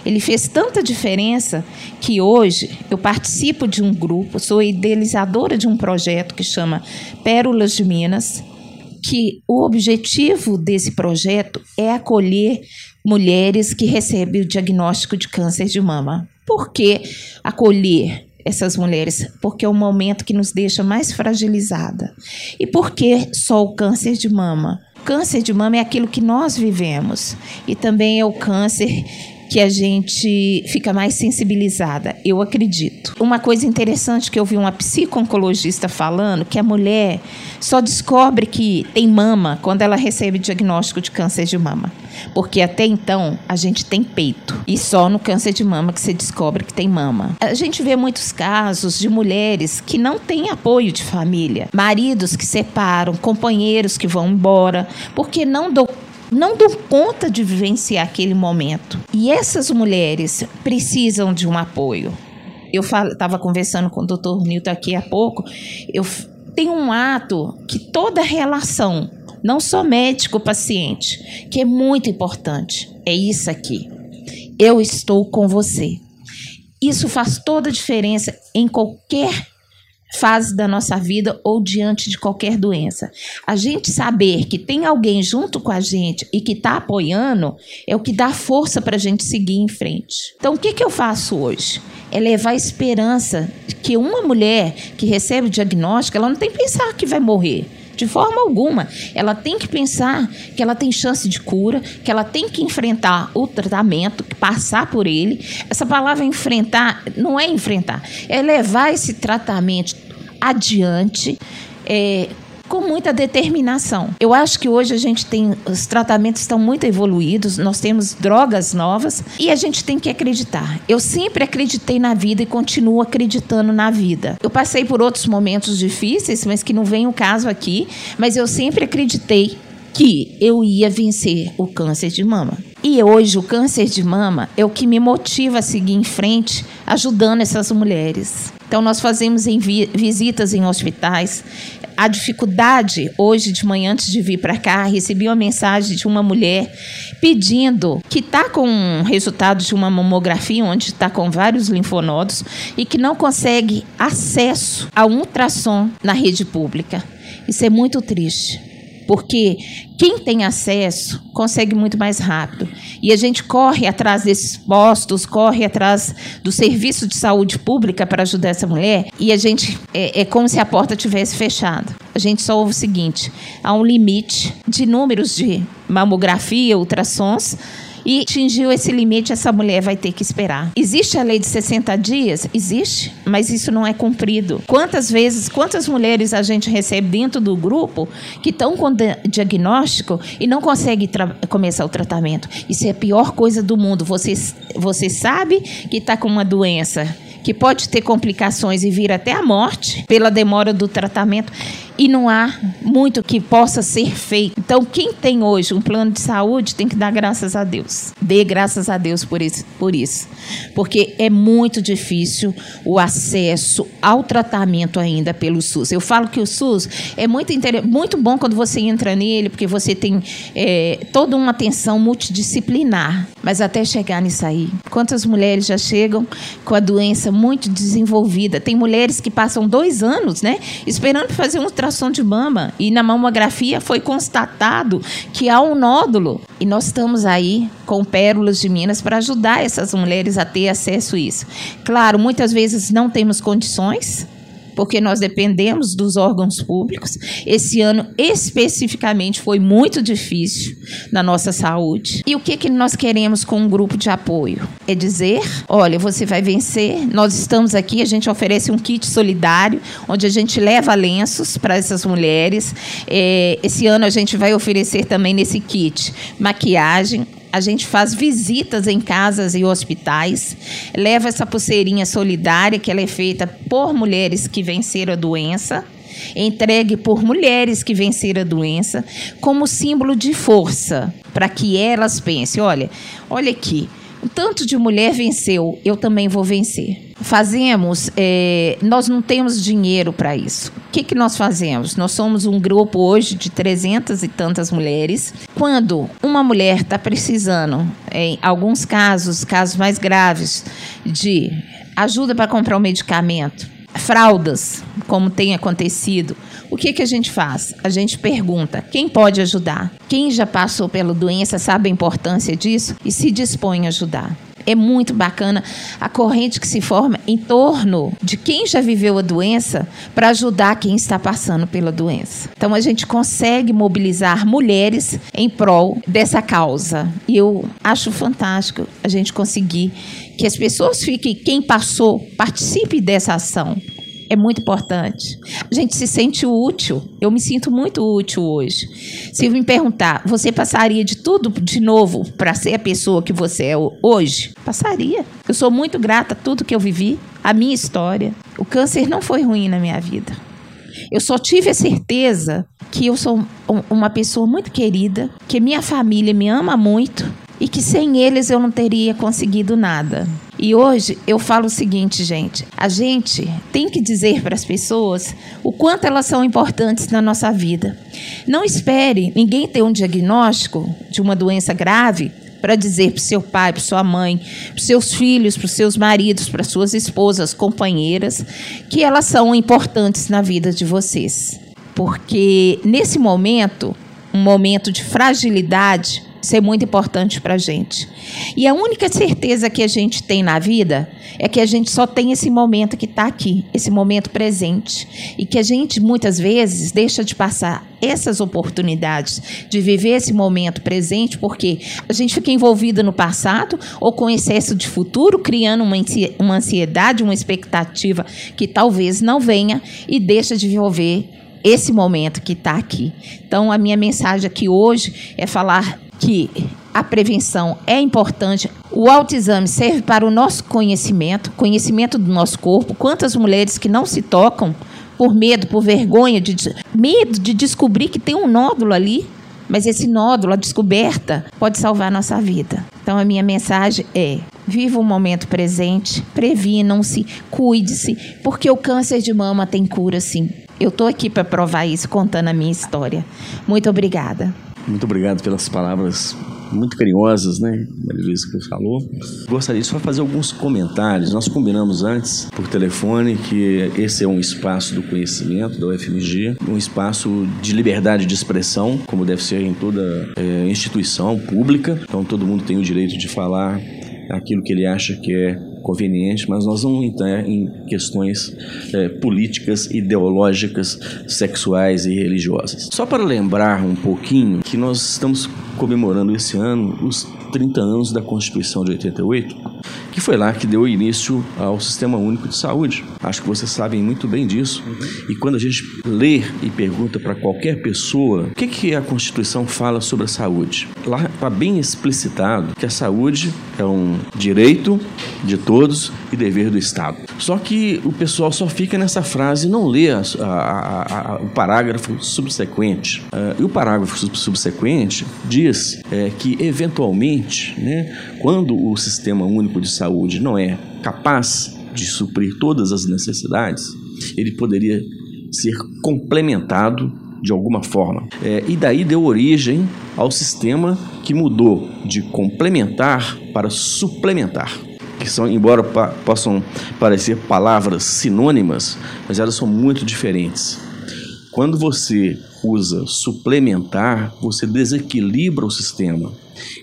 Ele fez tanta diferença que hoje eu participo de um grupo, sou idealizadora de um projeto que chama Pérolas de Minas, que o objetivo desse projeto é acolher mulheres que recebem o diagnóstico de câncer de mama. Por que acolher essas mulheres? Porque é o momento que nos deixa mais fragilizada. E por que só o câncer de mama? Câncer de mama é aquilo que nós vivemos e também é o câncer que a gente fica mais sensibilizada, eu acredito. Uma coisa interessante que eu vi uma psico-oncologista falando, que a mulher só descobre que tem mama quando ela recebe diagnóstico de câncer de mama. Porque até então a gente tem peito. E só no câncer de mama que você descobre que tem mama. A gente vê muitos casos de mulheres que não têm apoio de família, maridos que separam, companheiros que vão embora, porque não dão não dão conta de vivenciar aquele momento. E essas mulheres precisam de um apoio. Eu estava conversando com o doutor Nilton aqui há pouco. Eu tenho um ato que toda relação, não só médico-paciente, que é muito importante, é isso aqui. Eu estou com você. Isso faz toda a diferença em qualquer fase da nossa vida ou diante de qualquer doença. A gente saber que tem alguém junto com a gente e que está apoiando é o que dá força para a gente seguir em frente. Então, o que, que eu faço hoje? É levar esperança que uma mulher que recebe o diagnóstico, ela não tem que pensar que vai morrer. De forma alguma. Ela tem que pensar que ela tem chance de cura, que ela tem que enfrentar o tratamento, passar por ele. Essa palavra enfrentar não é enfrentar, é levar esse tratamento adiante. É, com muita determinação. Eu acho que hoje a gente tem os tratamentos estão muito evoluídos, nós temos drogas novas e a gente tem que acreditar. Eu sempre acreditei na vida e continuo acreditando na vida. Eu passei por outros momentos difíceis, mas que não vem o caso aqui, mas eu sempre acreditei que eu ia vencer o câncer de mama. E hoje o câncer de mama é o que me motiva a seguir em frente, ajudando essas mulheres. Então nós fazemos em vi visitas em hospitais. A dificuldade hoje de manhã antes de vir para cá, recebi uma mensagem de uma mulher pedindo que está com resultado de uma mamografia onde está com vários linfonodos e que não consegue acesso a um ultrassom na rede pública. Isso é muito triste porque quem tem acesso consegue muito mais rápido. E a gente corre atrás desses postos, corre atrás do serviço de saúde pública para ajudar essa mulher, e a gente é, é como se a porta tivesse fechado. A gente só ouve o seguinte: há um limite de números de mamografia, ultrassons e atingiu esse limite, essa mulher vai ter que esperar. Existe a lei de 60 dias? Existe, mas isso não é cumprido. Quantas vezes, quantas mulheres a gente recebe dentro do grupo que estão com diagnóstico e não conseguem começar o tratamento? Isso é a pior coisa do mundo. Você, você sabe que está com uma doença que pode ter complicações e vir até a morte pela demora do tratamento e não há muito que possa ser feito. Então, quem tem hoje um plano de saúde tem que dar graças a Deus. Dê graças a Deus por isso, por isso. Porque é muito difícil o acesso ao tratamento ainda pelo SUS. Eu falo que o SUS é muito, muito bom quando você entra nele, porque você tem é, toda uma atenção multidisciplinar. Mas até chegar nisso aí, quantas mulheres já chegam com a doença muito desenvolvida? Tem mulheres que passam dois anos, né, esperando fazer um tratamento de mama e na mamografia foi constatado que há um nódulo. E nós estamos aí com Pérolas de Minas para ajudar essas mulheres a ter acesso a isso. Claro, muitas vezes não temos condições, porque nós dependemos dos órgãos públicos. Esse ano, especificamente, foi muito difícil na nossa saúde. E o que, que nós queremos com um grupo de apoio? É dizer: olha, você vai vencer, nós estamos aqui, a gente oferece um kit solidário, onde a gente leva lenços para essas mulheres. É, esse ano a gente vai oferecer também nesse kit maquiagem, a gente faz visitas em casas e hospitais, leva essa pulseirinha solidária, que ela é feita por mulheres que venceram a doença, entregue por mulheres que venceram a doença, como símbolo de força, para que elas pensem: olha, olha aqui, o tanto de mulher venceu, eu também vou vencer fazemos, é, nós não temos dinheiro para isso. O que, que nós fazemos? Nós somos um grupo hoje de 300 e tantas mulheres. Quando uma mulher está precisando, em alguns casos, casos mais graves, de ajuda para comprar um medicamento, fraldas, como tem acontecido, o que, que a gente faz? A gente pergunta quem pode ajudar? Quem já passou pela doença sabe a importância disso e se dispõe a ajudar é muito bacana a corrente que se forma em torno de quem já viveu a doença para ajudar quem está passando pela doença. Então a gente consegue mobilizar mulheres em prol dessa causa. E eu acho fantástico a gente conseguir que as pessoas fiquem, quem passou, participe dessa ação é muito importante. A gente se sente útil. Eu me sinto muito útil hoje. Se me perguntar, você passaria de tudo de novo para ser a pessoa que você é hoje? Passaria. Eu sou muito grata a tudo que eu vivi, a minha história. O câncer não foi ruim na minha vida. Eu só tive a certeza que eu sou uma pessoa muito querida, que minha família me ama muito e que sem eles eu não teria conseguido nada. E hoje eu falo o seguinte, gente: a gente tem que dizer para as pessoas o quanto elas são importantes na nossa vida. Não espere ninguém ter um diagnóstico de uma doença grave para dizer para seu pai, para sua mãe, para seus filhos, para seus maridos, para suas esposas, companheiras, que elas são importantes na vida de vocês. Porque nesse momento, um momento de fragilidade, é muito importante para a gente. E a única certeza que a gente tem na vida é que a gente só tem esse momento que está aqui, esse momento presente. E que a gente, muitas vezes, deixa de passar essas oportunidades de viver esse momento presente, porque a gente fica envolvida no passado ou com excesso de futuro, criando uma ansiedade, uma expectativa que talvez não venha e deixa de viver esse momento que está aqui. Então, a minha mensagem aqui hoje é falar que a prevenção é importante. O autoexame serve para o nosso conhecimento, conhecimento do nosso corpo. Quantas mulheres que não se tocam por medo, por vergonha, de medo de descobrir que tem um nódulo ali, mas esse nódulo, a descoberta, pode salvar a nossa vida. Então a minha mensagem é: viva o momento presente, previnam-se, cuide-se, porque o câncer de mama tem cura sim. Eu estou aqui para provar isso, contando a minha história. Muito obrigada. Muito obrigado pelas palavras muito carinhosas, né, Maria Luísa, que falou. Gostaria só de fazer alguns comentários. Nós combinamos antes, por telefone, que esse é um espaço do conhecimento da UFMG, um espaço de liberdade de expressão, como deve ser em toda é, instituição pública. Então, todo mundo tem o direito de falar aquilo que ele acha que é conveniente, mas nós vamos entrar em questões é, políticas, ideológicas, sexuais e religiosas. Só para lembrar um pouquinho que nós estamos comemorando esse ano os 30 anos da Constituição de 88, que foi lá que deu início ao Sistema Único de Saúde. Acho que vocês sabem muito bem disso. E quando a gente lê e pergunta para qualquer pessoa o que, que a Constituição fala sobre a saúde, lá está bem explicitado que a saúde é um direito de todos e dever do Estado. Só que o pessoal só fica nessa frase e não lê a, a, a, o parágrafo subsequente. Uh, e o parágrafo subsequente diz é, que, eventualmente, né, quando o Sistema Único de Saúde não é capaz de suprir todas as necessidades, ele poderia ser complementado de alguma forma. É, e daí deu origem ao sistema que mudou de complementar para suplementar. Que são, embora pa possam parecer palavras sinônimas, mas elas são muito diferentes. Quando você usa suplementar, você desequilibra o sistema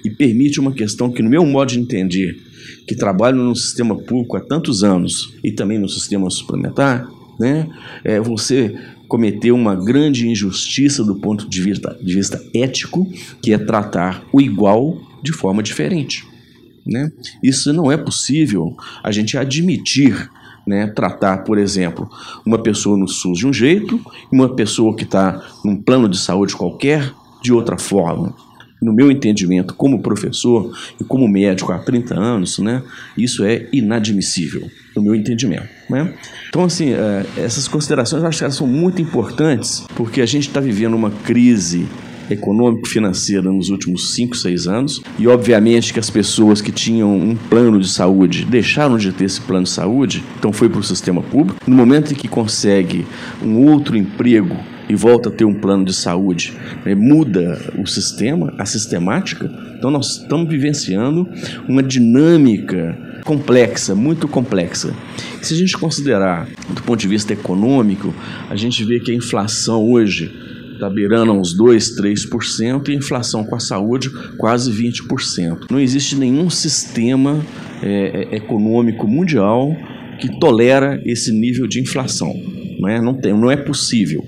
e permite uma questão que, no meu modo de entender, que trabalho no sistema público há tantos anos e também no sistema suplementar, né, é, você cometeu uma grande injustiça do ponto de vista, de vista ético, que é tratar o igual de forma diferente. Né? Isso não é possível a gente admitir né, tratar, por exemplo, uma pessoa no SUS de um jeito e uma pessoa que está num plano de saúde qualquer de outra forma. No meu entendimento, como professor e como médico há 30 anos, né, isso é inadmissível, no meu entendimento. Né? Então, assim, é, essas considerações eu acho que elas são muito importantes, porque a gente está vivendo uma crise econômico-financeira nos últimos 5, 6 anos. E obviamente que as pessoas que tinham um plano de saúde deixaram de ter esse plano de saúde, então foi para o sistema público. No momento em que consegue um outro emprego e volta a ter um plano de saúde, né, muda o sistema, a sistemática. Então nós estamos vivenciando uma dinâmica complexa, muito complexa. Se a gente considerar do ponto de vista econômico, a gente vê que a inflação hoje está beirando uns 2, 3%, e a inflação com a saúde quase 20%. Não existe nenhum sistema é, é, econômico mundial que tolera esse nível de inflação. Não é, não, tem, não é possível.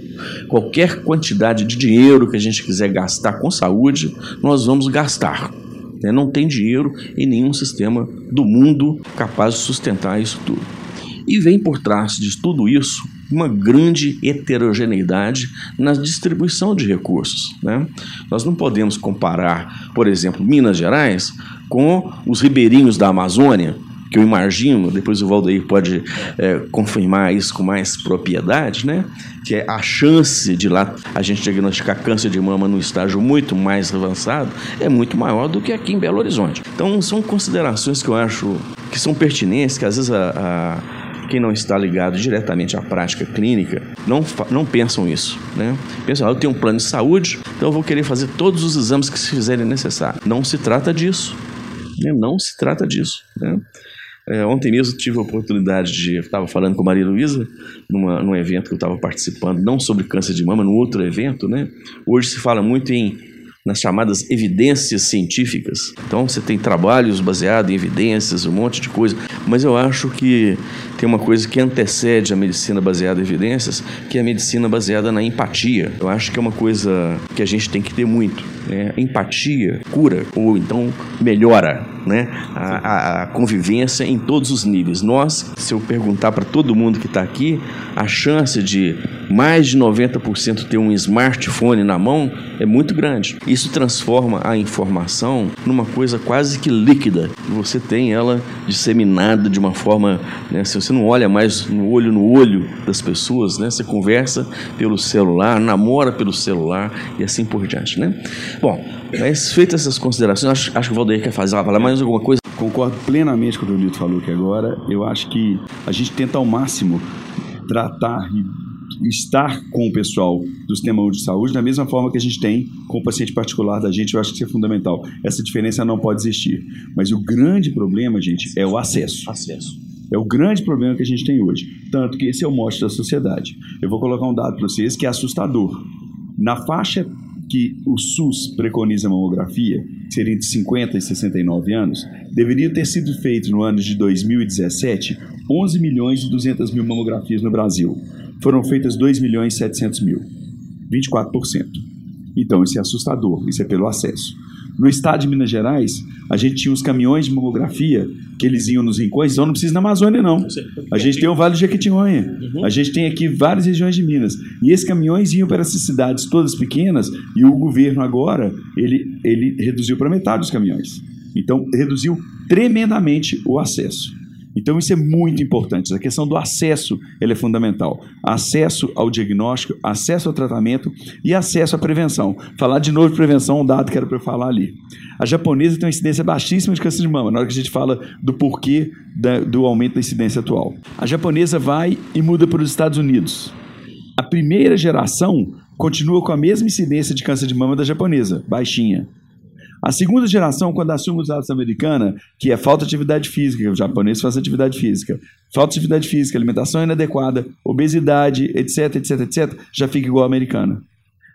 Qualquer quantidade de dinheiro que a gente quiser gastar com saúde, nós vamos gastar. Né? Não tem dinheiro em nenhum sistema do mundo capaz de sustentar isso tudo. E vem por trás de tudo isso uma grande heterogeneidade na distribuição de recursos. Né? Nós não podemos comparar, por exemplo, Minas Gerais com os ribeirinhos da Amazônia, que eu imagino, depois o Valdeir pode é, confirmar isso com mais propriedade, né? que é a chance de lá a gente diagnosticar câncer de mama num estágio muito mais avançado é muito maior do que aqui em Belo Horizonte. Então são considerações que eu acho que são pertinentes, que às vezes a, a quem não está ligado diretamente à prática clínica não, não pensam isso. Né? Pensam, ah, eu tenho um plano de saúde, então eu vou querer fazer todos os exames que se fizerem necessário. Não se trata disso. Né? Não se trata disso. Né? É, ontem mesmo tive a oportunidade de. Estava falando com Maria Luísa num evento que eu estava participando, não sobre câncer de mama, num outro evento, né? Hoje se fala muito em nas chamadas evidências científicas. Então você tem trabalhos baseados em evidências, um monte de coisa. Mas eu acho que tem uma coisa que antecede a medicina baseada em evidências, que é a medicina baseada na empatia. Eu acho que é uma coisa que a gente tem que ter muito. Né? Empatia cura ou então melhora né? a, a convivência em todos os níveis. Nós, se eu perguntar para todo mundo que está aqui, a chance de mais de 90% ter um smartphone na mão é muito grande. Isso transforma a informação numa coisa quase que líquida. Você tem ela disseminada de uma forma, né, se você não olha mais no olho no olho das pessoas, né, você conversa pelo celular, namora pelo celular e assim por diante, né? Bom, mas feitas essas considerações, acho, acho que o Valdeir quer fazer, falar mais alguma coisa? Concordo plenamente com o que o Lito falou aqui agora. Eu acho que a gente tenta ao máximo tratar e estar com o pessoal do sistema de saúde da mesma forma que a gente tem com o paciente particular da gente, eu acho que isso é fundamental. Essa diferença não pode existir. Mas o grande problema, gente, é o acesso. Acesso. É o grande problema que a gente tem hoje. Tanto que esse é o mote da sociedade. Eu vou colocar um dado para vocês que é assustador. Na faixa que o SUS preconiza mamografia, que seria entre 50 e 69 anos, deveria ter sido feito no ano de 2017 11 milhões e 200 mil mamografias no Brasil. Foram feitas 2 milhões e 700 mil, 24%. Então, isso é assustador, isso é pelo acesso. No estado de Minas Gerais, a gente tinha os caminhões de mamografia que eles iam nos rincões, então não precisa na Amazônia, não. A gente tem o Vale do Jequitinhonha. Uhum. A gente tem aqui várias regiões de Minas. E esses caminhões iam para essas cidades todas pequenas e o governo agora, ele, ele reduziu para metade os caminhões. Então, reduziu tremendamente o acesso. Então isso é muito importante. A questão do acesso é fundamental. Acesso ao diagnóstico, acesso ao tratamento e acesso à prevenção. Falar de novo de prevenção, um dado que era para eu falar ali. A japonesa tem uma incidência baixíssima de câncer de mama, na hora que a gente fala do porquê da, do aumento da incidência atual. A japonesa vai e muda para os Estados Unidos. A primeira geração continua com a mesma incidência de câncer de mama da japonesa, baixinha. A segunda geração, quando assume os dados americana, que é falta de atividade física, o japonês faz atividade física, falta de atividade física, alimentação inadequada, obesidade, etc, etc, etc, já fica igual a americana.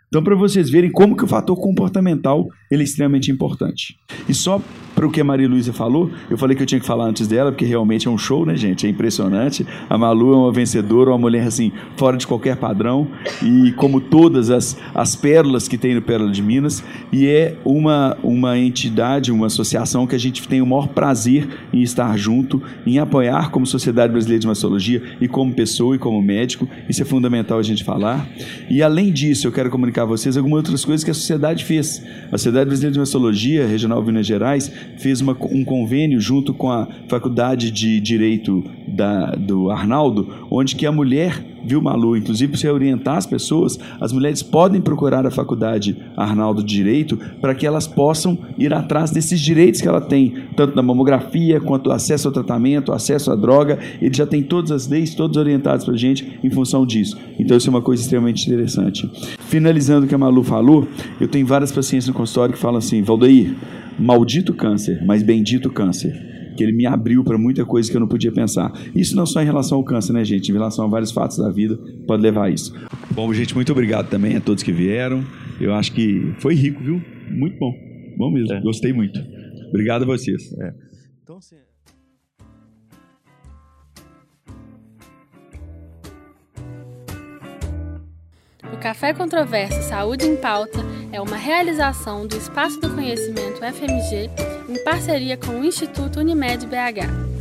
Então, para vocês verem como que o fator comportamental ele é extremamente importante. E só para o que a Maria Luísa falou, eu falei que eu tinha que falar antes dela, porque realmente é um show, né, gente? É impressionante. A Malu é uma vencedora, uma mulher assim, fora de qualquer padrão, e como todas as, as pérolas que tem no Pérola de Minas, e é uma, uma entidade, uma associação que a gente tem o maior prazer em estar junto, em apoiar como Sociedade Brasileira de Mastologia e como pessoa e como médico. Isso é fundamental a gente falar. E além disso, eu quero comunicar a vocês algumas outras coisas que a sociedade fez. A Sociedade Brasileira de Mastologia Regional Minas Gerais fez uma, um convênio junto com a Faculdade de Direito da, do Arnaldo, onde que a mulher, viu, Malu, inclusive para orientar as pessoas, as mulheres podem procurar a Faculdade Arnaldo de Direito para que elas possam ir atrás desses direitos que ela tem, tanto na mamografia quanto acesso ao tratamento, acesso à droga. Ele já tem todas as leis, todos orientados para a gente em função disso. Então isso é uma coisa extremamente interessante. Finalizando o que a Malu falou, eu tenho várias pacientes no consultório que falam assim, Valdeir, maldito câncer, mas bendito câncer. Que ele me abriu para muita coisa que eu não podia pensar. Isso não só em relação ao câncer, né, gente? Em relação a vários fatos da vida, pode levar a isso. Bom, gente, muito obrigado também a todos que vieram. Eu acho que foi rico, viu? Muito bom. Bom mesmo. É. Gostei muito. Obrigado a vocês. É. Então, assim... O Café Controverso Saúde em Pauta é uma realização do Espaço do Conhecimento FMG em parceria com o Instituto Unimed BH.